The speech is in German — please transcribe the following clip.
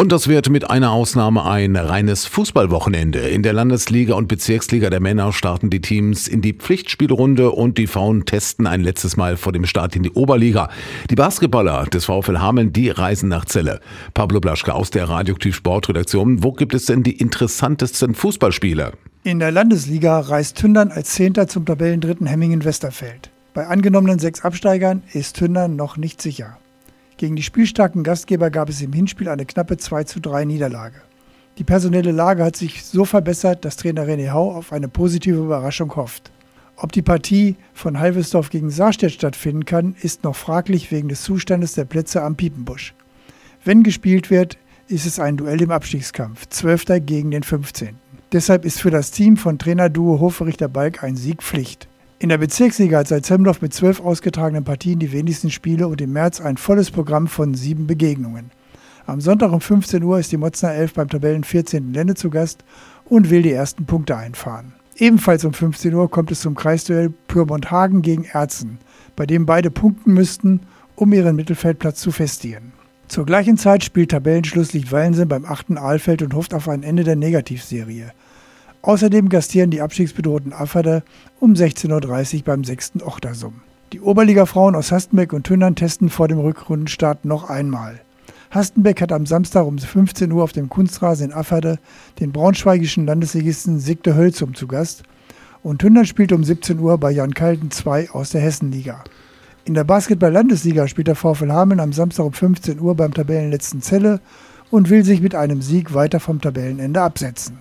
Und das wird mit einer Ausnahme ein reines Fußballwochenende. In der Landesliga und Bezirksliga der Männer starten die Teams in die Pflichtspielrunde und die Frauen testen ein letztes Mal vor dem Start in die Oberliga. Die Basketballer des VfL Hameln, die reisen nach Celle. Pablo Blaschke aus der Radioaktiv Sportredaktion. Wo gibt es denn die interessantesten Fußballspiele? In der Landesliga reist Tündern als Zehnter zum Tabellendritten Hemmingen-Westerfeld. Bei angenommenen sechs Absteigern ist Tündern noch nicht sicher. Gegen die spielstarken Gastgeber gab es im Hinspiel eine knappe 2 zu 3 Niederlage. Die personelle Lage hat sich so verbessert, dass Trainer René Hau auf eine positive Überraschung hofft. Ob die Partie von Halvesdorf gegen Saarstedt stattfinden kann, ist noch fraglich wegen des Zustandes der Plätze am Piepenbusch. Wenn gespielt wird, ist es ein Duell im Abstiegskampf, 12. gegen den 15. Deshalb ist für das Team von Trainerduo Hofrichter Balk ein Sieg Pflicht. In der Bezirksliga hat Salzhemdorf mit zwölf ausgetragenen Partien die wenigsten Spiele und im März ein volles Programm von sieben Begegnungen. Am Sonntag um 15 Uhr ist die Motzner 11 beim Tabellen 14. Lände zu Gast und will die ersten Punkte einfahren. Ebenfalls um 15 Uhr kommt es zum Kreisduell Pyrmont-Hagen gegen Erzen, bei dem beide punkten müssten, um ihren Mittelfeldplatz zu festigen. Zur gleichen Zeit spielt Tabellenschluss Licht-Wallensen beim 8. Aalfeld und hofft auf ein Ende der Negativserie. Außerdem gastieren die abstiegsbedrohten Afferder um 16.30 Uhr beim 6. Ochtersum. Die Oberliga-Frauen aus Hastenbeck und Tünnern testen vor dem Rückrundenstart noch einmal. Hastenbeck hat am Samstag um 15 Uhr auf dem Kunstrasen in Afferde den braunschweigischen Landesligisten Sigde Hölzum zu Gast und Tündern spielt um 17 Uhr bei Jan Kalten 2 aus der Hessenliga. In der Basketball-Landesliga spielt der VfL Hameln am Samstag um 15 Uhr beim Tabellenletzten Zelle und will sich mit einem Sieg weiter vom Tabellenende absetzen.